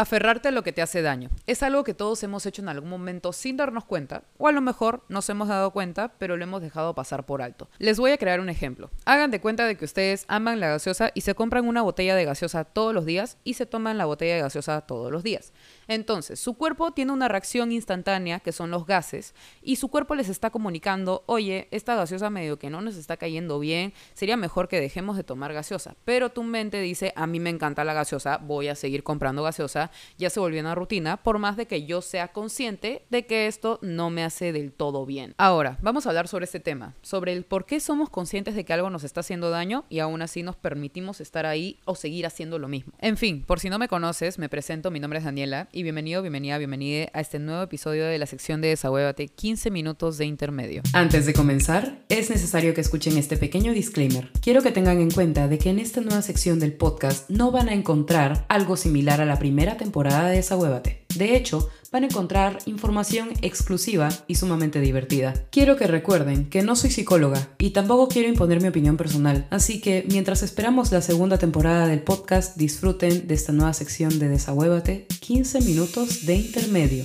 Aferrarte a lo que te hace daño. Es algo que todos hemos hecho en algún momento sin darnos cuenta, o a lo mejor nos hemos dado cuenta, pero lo hemos dejado pasar por alto. Les voy a crear un ejemplo. Hagan de cuenta de que ustedes aman la gaseosa y se compran una botella de gaseosa todos los días y se toman la botella de gaseosa todos los días. Entonces, su cuerpo tiene una reacción instantánea, que son los gases, y su cuerpo les está comunicando, oye, esta gaseosa medio que no nos está cayendo bien, sería mejor que dejemos de tomar gaseosa. Pero tu mente dice, a mí me encanta la gaseosa, voy a seguir comprando gaseosa ya se volvió una rutina, por más de que yo sea consciente de que esto no me hace del todo bien. Ahora, vamos a hablar sobre este tema, sobre el por qué somos conscientes de que algo nos está haciendo daño y aún así nos permitimos estar ahí o seguir haciendo lo mismo. En fin, por si no me conoces, me presento, mi nombre es Daniela bienvenido, bienvenida, bienvenida a este nuevo episodio de la sección de Desahuévate 15 minutos de intermedio. Antes de comenzar, es necesario que escuchen este pequeño disclaimer. Quiero que tengan en cuenta de que en esta nueva sección del podcast no van a encontrar algo similar a la primera temporada de Desahuévate. De hecho, van a encontrar información exclusiva y sumamente divertida. Quiero que recuerden que no soy psicóloga y tampoco quiero imponer mi opinión personal, así que mientras esperamos la segunda temporada del podcast, disfruten de esta nueva sección de Desahuévate, 15 minutos de intermedio.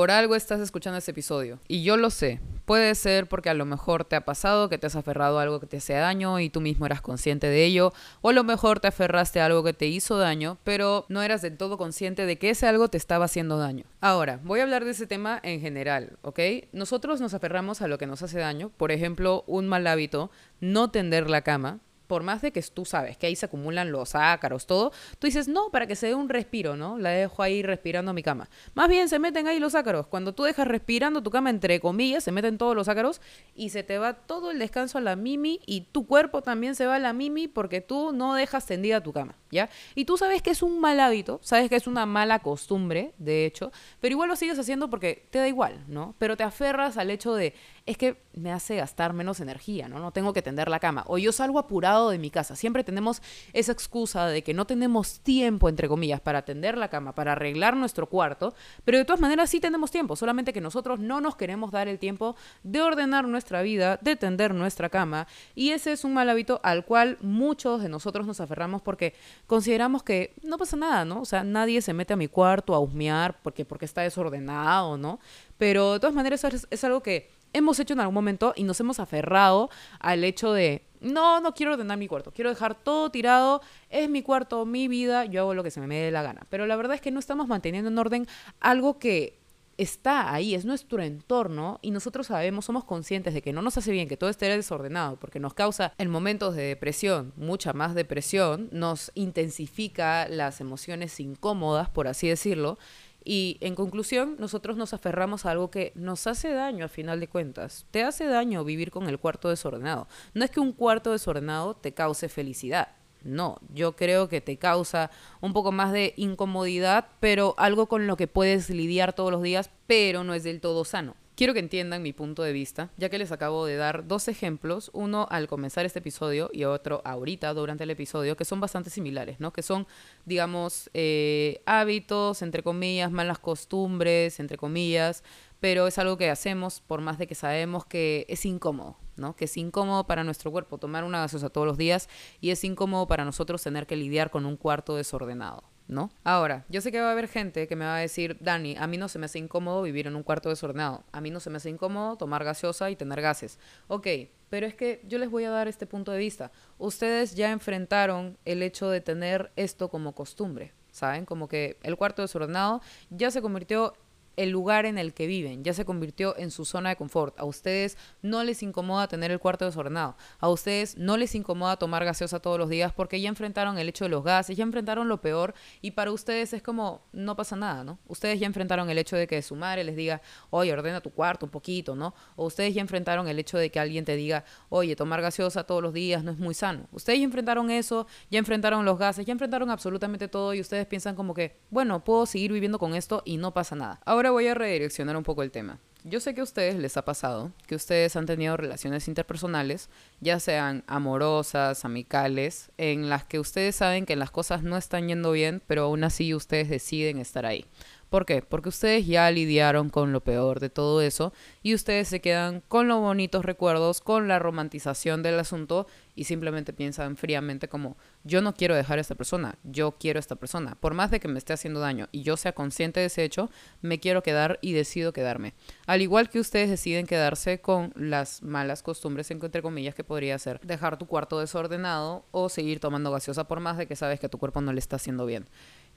Por algo estás escuchando este episodio. Y yo lo sé. Puede ser porque a lo mejor te ha pasado que te has aferrado a algo que te hace daño y tú mismo eras consciente de ello. O a lo mejor te aferraste a algo que te hizo daño, pero no eras del todo consciente de que ese algo te estaba haciendo daño. Ahora, voy a hablar de ese tema en general, ¿ok? Nosotros nos aferramos a lo que nos hace daño. Por ejemplo, un mal hábito, no tender la cama por más de que tú sabes que ahí se acumulan los ácaros, todo, tú dices, no, para que se dé un respiro, ¿no? La dejo ahí respirando mi cama. Más bien se meten ahí los ácaros. Cuando tú dejas respirando tu cama, entre comillas, se meten todos los ácaros y se te va todo el descanso a la mimi y tu cuerpo también se va a la mimi porque tú no dejas tendida tu cama, ¿ya? Y tú sabes que es un mal hábito, sabes que es una mala costumbre, de hecho, pero igual lo sigues haciendo porque te da igual, ¿no? Pero te aferras al hecho de, es que me hace gastar menos energía, ¿no? No tengo que tender la cama. O yo salgo apurado de mi casa. Siempre tenemos esa excusa de que no tenemos tiempo, entre comillas, para tender la cama, para arreglar nuestro cuarto, pero de todas maneras sí tenemos tiempo, solamente que nosotros no nos queremos dar el tiempo de ordenar nuestra vida, de tender nuestra cama, y ese es un mal hábito al cual muchos de nosotros nos aferramos porque consideramos que no pasa nada, ¿no? O sea, nadie se mete a mi cuarto a husmear porque, porque está desordenado, ¿no? Pero de todas maneras es, es algo que hemos hecho en algún momento y nos hemos aferrado al hecho de, no, no quiero ordenar mi cuarto, quiero dejar todo tirado, es mi cuarto, mi vida, yo hago lo que se me dé la gana. Pero la verdad es que no estamos manteniendo en orden algo que está ahí, es nuestro entorno y nosotros sabemos, somos conscientes de que no nos hace bien que todo esté desordenado porque nos causa en momentos de depresión, mucha más depresión, nos intensifica las emociones incómodas, por así decirlo, y en conclusión, nosotros nos aferramos a algo que nos hace daño a final de cuentas. Te hace daño vivir con el cuarto desordenado. No es que un cuarto desordenado te cause felicidad. No, yo creo que te causa un poco más de incomodidad, pero algo con lo que puedes lidiar todos los días, pero no es del todo sano. Quiero que entiendan mi punto de vista, ya que les acabo de dar dos ejemplos, uno al comenzar este episodio y otro ahorita durante el episodio, que son bastante similares, ¿no? Que son, digamos, eh, hábitos, entre comillas, malas costumbres, entre comillas, pero es algo que hacemos por más de que sabemos que es incómodo, Que es incómodo para nuestro cuerpo tomar una gaseosa todos los días y es incómodo para nosotros tener que lidiar con un cuarto desordenado. ¿no? Ahora, yo sé que va a haber gente que me va a decir, Dani, a mí no se me hace incómodo vivir en un cuarto desordenado, a mí no se me hace incómodo tomar gaseosa y tener gases. Ok, pero es que yo les voy a dar este punto de vista. Ustedes ya enfrentaron el hecho de tener esto como costumbre, ¿saben? Como que el cuarto desordenado ya se convirtió el lugar en el que viven, ya se convirtió en su zona de confort. A ustedes no les incomoda tener el cuarto desordenado. A ustedes no les incomoda tomar gaseosa todos los días porque ya enfrentaron el hecho de los gases, ya enfrentaron lo peor y para ustedes es como no pasa nada, ¿no? Ustedes ya enfrentaron el hecho de que su madre les diga, oye, ordena tu cuarto un poquito, ¿no? O ustedes ya enfrentaron el hecho de que alguien te diga, oye, tomar gaseosa todos los días no es muy sano. Ustedes ya enfrentaron eso, ya enfrentaron los gases, ya enfrentaron absolutamente todo y ustedes piensan como que, bueno, puedo seguir viviendo con esto y no pasa nada. Ahora voy a redireccionar un poco el tema. Yo sé que a ustedes les ha pasado que ustedes han tenido relaciones interpersonales, ya sean amorosas, amicales, en las que ustedes saben que las cosas no están yendo bien, pero aún así ustedes deciden estar ahí. ¿Por qué? Porque ustedes ya lidiaron con lo peor de todo eso y ustedes se quedan con los bonitos recuerdos, con la romantización del asunto y simplemente piensan fríamente como yo no quiero dejar a esta persona, yo quiero a esta persona. Por más de que me esté haciendo daño y yo sea consciente de ese hecho, me quiero quedar y decido quedarme. Al igual que ustedes deciden quedarse con las malas costumbres, entre comillas, que podría ser dejar tu cuarto desordenado o seguir tomando gaseosa por más de que sabes que tu cuerpo no le está haciendo bien.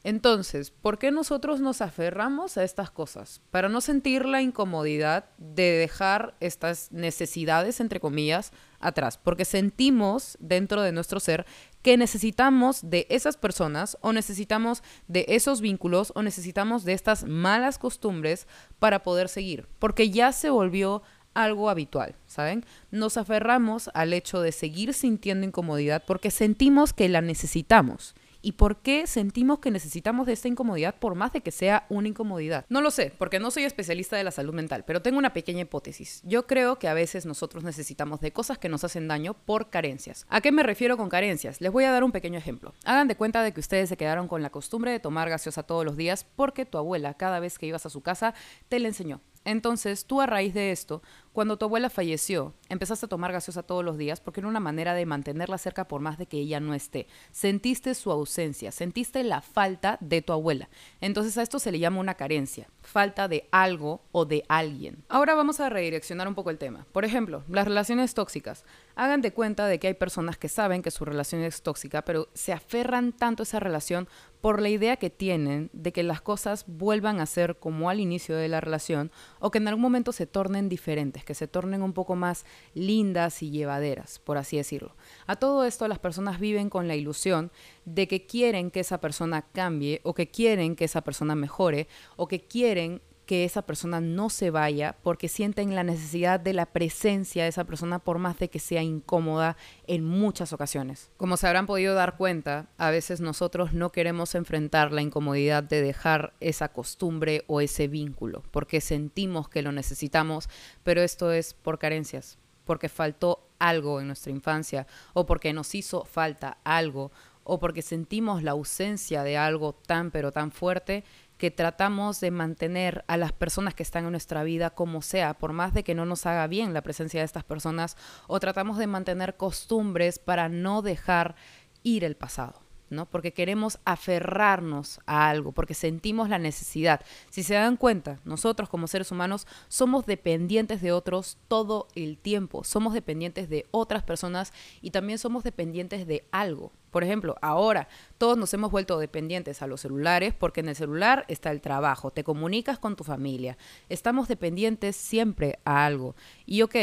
Entonces, ¿por qué nosotros nos aferramos a estas cosas? Para no sentir la incomodidad de dejar estas necesidades, entre comillas, atrás. Porque sentimos dentro de nuestro ser que necesitamos de esas personas o necesitamos de esos vínculos o necesitamos de estas malas costumbres para poder seguir. Porque ya se volvió algo habitual, ¿saben? Nos aferramos al hecho de seguir sintiendo incomodidad porque sentimos que la necesitamos y por qué sentimos que necesitamos de esta incomodidad por más de que sea una incomodidad. No lo sé, porque no soy especialista de la salud mental, pero tengo una pequeña hipótesis. Yo creo que a veces nosotros necesitamos de cosas que nos hacen daño por carencias. ¿A qué me refiero con carencias? Les voy a dar un pequeño ejemplo. Hagan de cuenta de que ustedes se quedaron con la costumbre de tomar gaseosa todos los días porque tu abuela cada vez que ibas a su casa te la enseñó. Entonces, tú a raíz de esto, cuando tu abuela falleció, empezaste a tomar gaseosa todos los días porque era una manera de mantenerla cerca por más de que ella no esté. Sentiste su ausencia, sentiste la falta de tu abuela. Entonces a esto se le llama una carencia, falta de algo o de alguien. Ahora vamos a redireccionar un poco el tema. Por ejemplo, las relaciones tóxicas. Hagan de cuenta de que hay personas que saben que su relación es tóxica, pero se aferran tanto a esa relación por la idea que tienen de que las cosas vuelvan a ser como al inicio de la relación o que en algún momento se tornen diferentes, que se tornen un poco más lindas y llevaderas, por así decirlo. A todo esto las personas viven con la ilusión de que quieren que esa persona cambie o que quieren que esa persona mejore o que quieren que esa persona no se vaya porque sienten la necesidad de la presencia de esa persona por más de que sea incómoda en muchas ocasiones. Como se habrán podido dar cuenta, a veces nosotros no queremos enfrentar la incomodidad de dejar esa costumbre o ese vínculo porque sentimos que lo necesitamos, pero esto es por carencias, porque faltó algo en nuestra infancia o porque nos hizo falta algo o porque sentimos la ausencia de algo tan pero tan fuerte que tratamos de mantener a las personas que están en nuestra vida como sea, por más de que no nos haga bien la presencia de estas personas, o tratamos de mantener costumbres para no dejar ir el pasado. ¿No? Porque queremos aferrarnos a algo, porque sentimos la necesidad. Si se dan cuenta, nosotros como seres humanos somos dependientes de otros todo el tiempo, somos dependientes de otras personas y también somos dependientes de algo. Por ejemplo, ahora todos nos hemos vuelto dependientes a los celulares porque en el celular está el trabajo, te comunicas con tu familia, estamos dependientes siempre a algo. Y ok,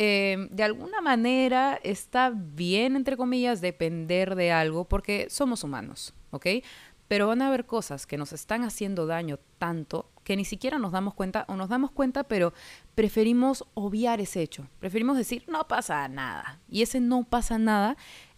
Em, de alguna manera está bien, entre comillas, depender de algo porque somos humanos, ¿ok? Pero van a haber cosas que nos están haciendo daño tanto que ni siquiera nos damos cuenta o nos damos cuenta, pero preferimos obviar ese hecho. Preferimos decir, no pasa nada. Y ese no pasa nada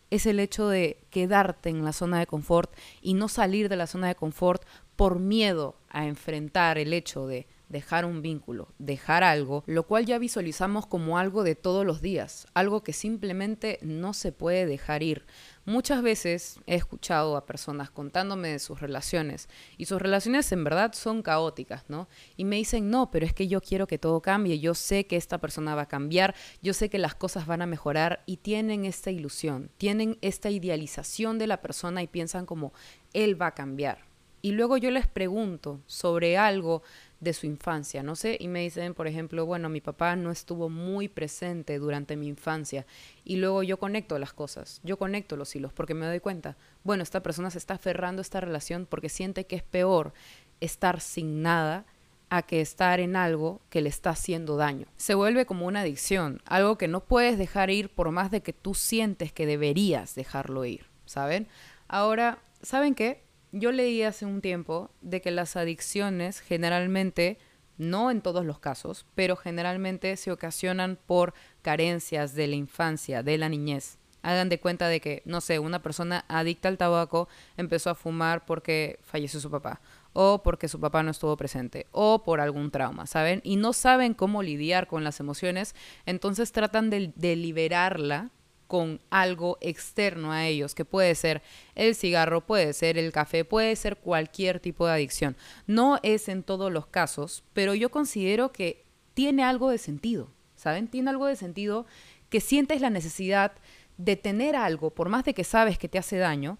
es el hecho de quedarte en la zona de confort y no salir de la zona de confort por miedo a enfrentar el hecho de dejar un vínculo, dejar algo, lo cual ya visualizamos como algo de todos los días, algo que simplemente no se puede dejar ir. Muchas veces he escuchado a personas contándome de sus relaciones y sus relaciones en verdad son caóticas, ¿no? Y me dicen, no, pero es que yo quiero que todo cambie, yo sé que esta persona va a cambiar, yo sé que las cosas van a mejorar y tienen esta ilusión, tienen esta idealización de la persona y piensan como, él va a cambiar. Y luego yo les pregunto sobre algo de su infancia, no sé, y me dicen, por ejemplo, bueno, mi papá no estuvo muy presente durante mi infancia y luego yo conecto las cosas, yo conecto los hilos porque me doy cuenta, bueno, esta persona se está aferrando a esta relación porque siente que es peor estar sin nada a que estar en algo que le está haciendo daño. Se vuelve como una adicción, algo que no puedes dejar ir por más de que tú sientes que deberías dejarlo ir, ¿saben? Ahora, ¿saben qué? Yo leí hace un tiempo de que las adicciones generalmente, no en todos los casos, pero generalmente se ocasionan por carencias de la infancia, de la niñez. Hagan de cuenta de que, no sé, una persona adicta al tabaco empezó a fumar porque falleció su papá, o porque su papá no estuvo presente, o por algún trauma, ¿saben? Y no saben cómo lidiar con las emociones, entonces tratan de, liberarla con algo externo a ellos, que puede ser el cigarro, puede ser el café, puede ser cualquier tipo de adicción. No es en todos los casos, pero yo considero que tiene algo de sentido, ¿saben? Tiene algo de sentido que sientes la necesidad de tener algo, por más de que sabes que te hace daño,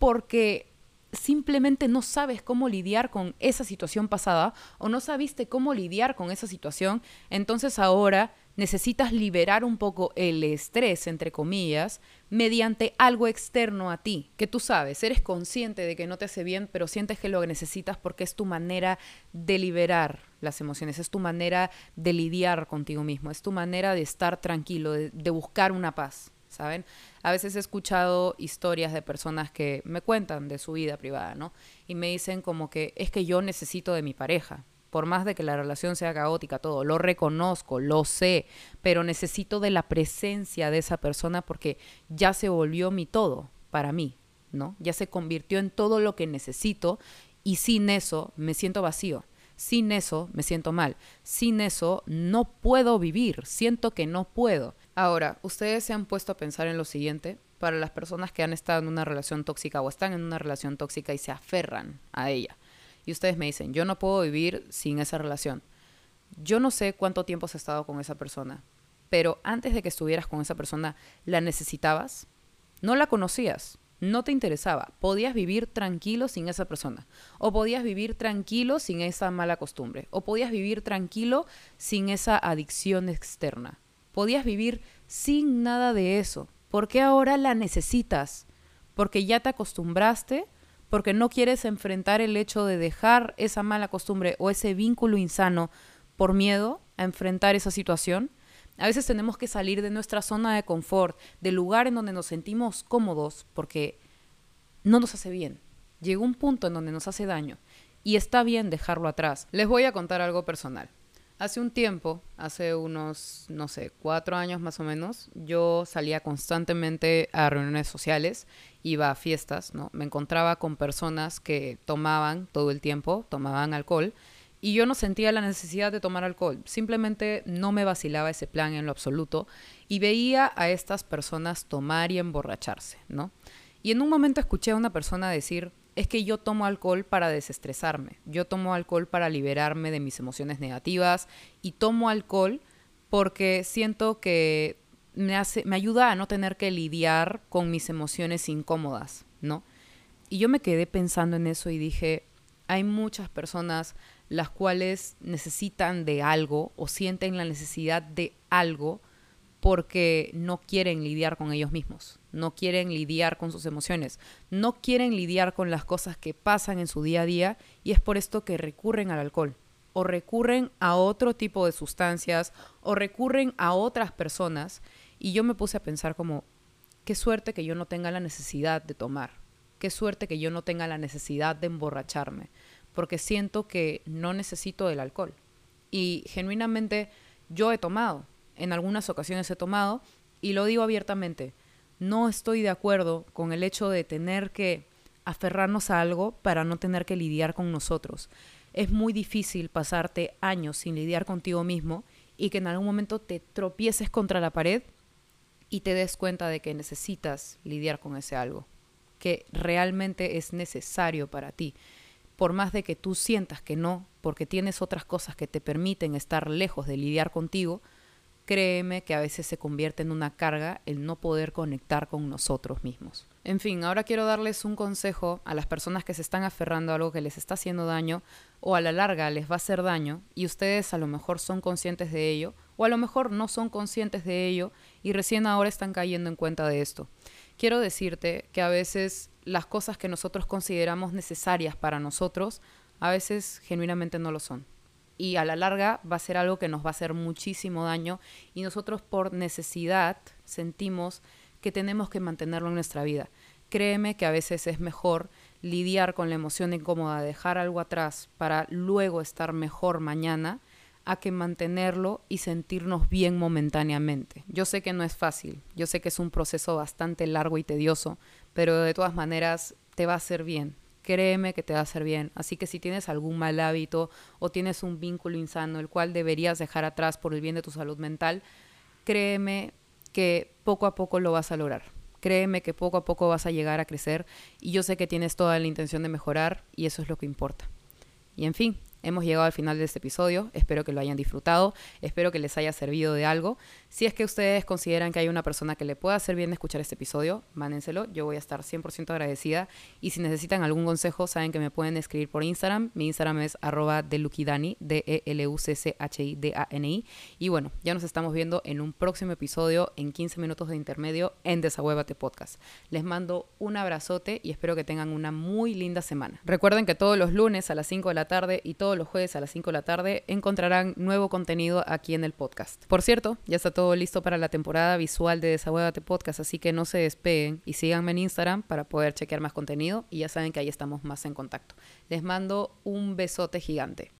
porque simplemente no sabes cómo lidiar con esa situación pasada o no sabiste cómo lidiar con esa situación, entonces ahora necesitas liberar un poco el estrés, entre comillas, mediante algo externo a ti, que tú sabes, eres consciente de que no te hace bien, pero sientes que lo necesitas porque es tu manera de liberar las emociones, es tu manera de lidiar contigo mismo, es tu manera de estar tranquilo, de, buscar una paz, ¿saben? A veces he escuchado historias de personas que me cuentan de su vida privada, ¿no? Y me dicen como que es que yo necesito de mi pareja, por más de que la relación sea caótica, todo, lo reconozco, lo sé, pero necesito de la presencia de esa persona porque ya se volvió mi todo para mí, ¿no? Ya se convirtió en todo lo que necesito y sin eso me siento vacío. Sin eso me siento mal. Sin eso no puedo vivir. Siento que no puedo. Ahora, ustedes se han puesto a pensar en lo siguiente. Para las personas que han estado en una relación tóxica o están en una relación tóxica y se aferran a ella y ustedes me dicen, yo no puedo vivir sin esa relación. Yo no sé cuánto tiempo has estado con esa persona, pero antes de que estuvieras con esa persona, ¿la necesitabas? No la conocías, no te interesaba, podías vivir tranquilo sin esa persona, o podías vivir tranquilo sin esa mala costumbre, o podías vivir tranquilo sin esa adicción externa, podías vivir sin nada de eso. ¿Por qué ahora la necesitas? Porque ya te acostumbraste porque no quieres enfrentar el hecho de dejar esa mala costumbre o ese vínculo insano por miedo a enfrentar esa situación. A veces tenemos que salir de nuestra zona de confort, del lugar en donde nos sentimos cómodos, porque no nos hace bien. Llegó un punto en donde nos hace daño y está bien dejarlo atrás. Les voy a contar algo personal. Hace un tiempo, hace unos, no sé, cuatro años más o menos, yo salía constantemente a reuniones sociales, iba a fiestas, ¿no? Me encontraba con personas que tomaban todo el tiempo, tomaban alcohol, y yo no sentía la necesidad de tomar alcohol, simplemente no me vacilaba ese plan en lo absoluto, y veía a estas personas tomar y emborracharse, ¿no? Y en un momento escuché a una persona decir, es que yo tomo alcohol para desestresarme, yo tomo alcohol para liberarme de mis emociones negativas y tomo alcohol porque siento que me, hace, me ayuda a no tener que lidiar con mis emociones incómodas, ¿no? Y yo me quedé pensando en eso y dije, hay muchas personas las cuales necesitan de algo o sienten la necesidad de algo porque no quieren lidiar con ellos mismos, no quieren lidiar con sus emociones, no quieren lidiar con las cosas que pasan en su día a día y es por esto que recurren al alcohol o recurren a otro tipo de sustancias o recurren a otras personas y yo me puse a pensar como, qué suerte que yo no tenga la necesidad de tomar, qué suerte que yo no tenga la necesidad de emborracharme, porque siento que no necesito del alcohol. Y genuinamente yo he tomado, en algunas ocasiones he tomado y lo digo abiertamente, no estoy de acuerdo con el hecho de tener que aferrarnos a algo para no tener que lidiar con nosotros. Es muy difícil pasarte años sin lidiar contigo mismo y que en algún momento te tropieces contra la pared y te des cuenta de que necesitas lidiar con ese algo, que realmente es necesario para ti. Por más de que tú sientas que no, porque tienes otras cosas que te permiten estar lejos de lidiar contigo, créeme que a veces se convierte en una carga el no poder conectar con nosotros mismos. En fin, ahora quiero darles un consejo a las personas que se están aferrando a algo que les está haciendo daño o a la larga les va a hacer daño y ustedes a lo mejor son conscientes de ello o a lo mejor no son conscientes de ello y recién ahora están cayendo en cuenta de esto. Quiero decirte que a veces las cosas que nosotros consideramos necesarias para nosotros a veces genuinamente no lo son y a la larga va a ser algo que nos va a hacer muchísimo daño y nosotros por necesidad sentimos que tenemos que mantenerlo en nuestra vida. Créeme que a veces es mejor lidiar con la emoción incómoda, dejar algo atrás para luego estar mejor mañana, a que mantenerlo y sentirnos bien momentáneamente. Yo sé que no es fácil, yo sé que es un proceso bastante largo y tedioso, pero de todas maneras te va a hacer bien, créeme que te va a hacer bien. Así que si tienes algún mal hábito o tienes un vínculo insano, el cual deberías dejar atrás por el bien de tu salud mental, créeme que poco a poco lo vas a lograr. Créeme que poco a poco vas a llegar a crecer y yo sé que tienes toda la intención de mejorar y eso es lo que importa. Y en fin, hemos llegado al final de este episodio. Espero que lo hayan disfrutado. Espero que les haya servido de algo. Si es que ustedes consideran que hay una persona que le pueda hacer bien escuchar este episodio, mándenselo. Yo voy a estar 100% agradecida. Y si necesitan algún consejo, saben que me pueden escribir por Instagram. Mi Instagram es arroba delukidani, D-E-L-U-C-C-H-I-D-A-N-I. Y bueno, ya nos estamos viendo en un próximo episodio en 15 minutos de intermedio en Desahuévate Podcast. Les mando un abrazote y espero que tengan una muy linda semana. Recuerden que todos los lunes a las 5 de la tarde y los jueves a las 5 de la tarde encontrarán nuevo contenido aquí en el podcast. Por cierto, ya está todo listo para la temporada visual de Desahuévate Podcast, así que no se despeguen y síganme en Instagram para poder chequear más contenido y ya saben que ahí estamos más en contacto. Les mando un besote gigante.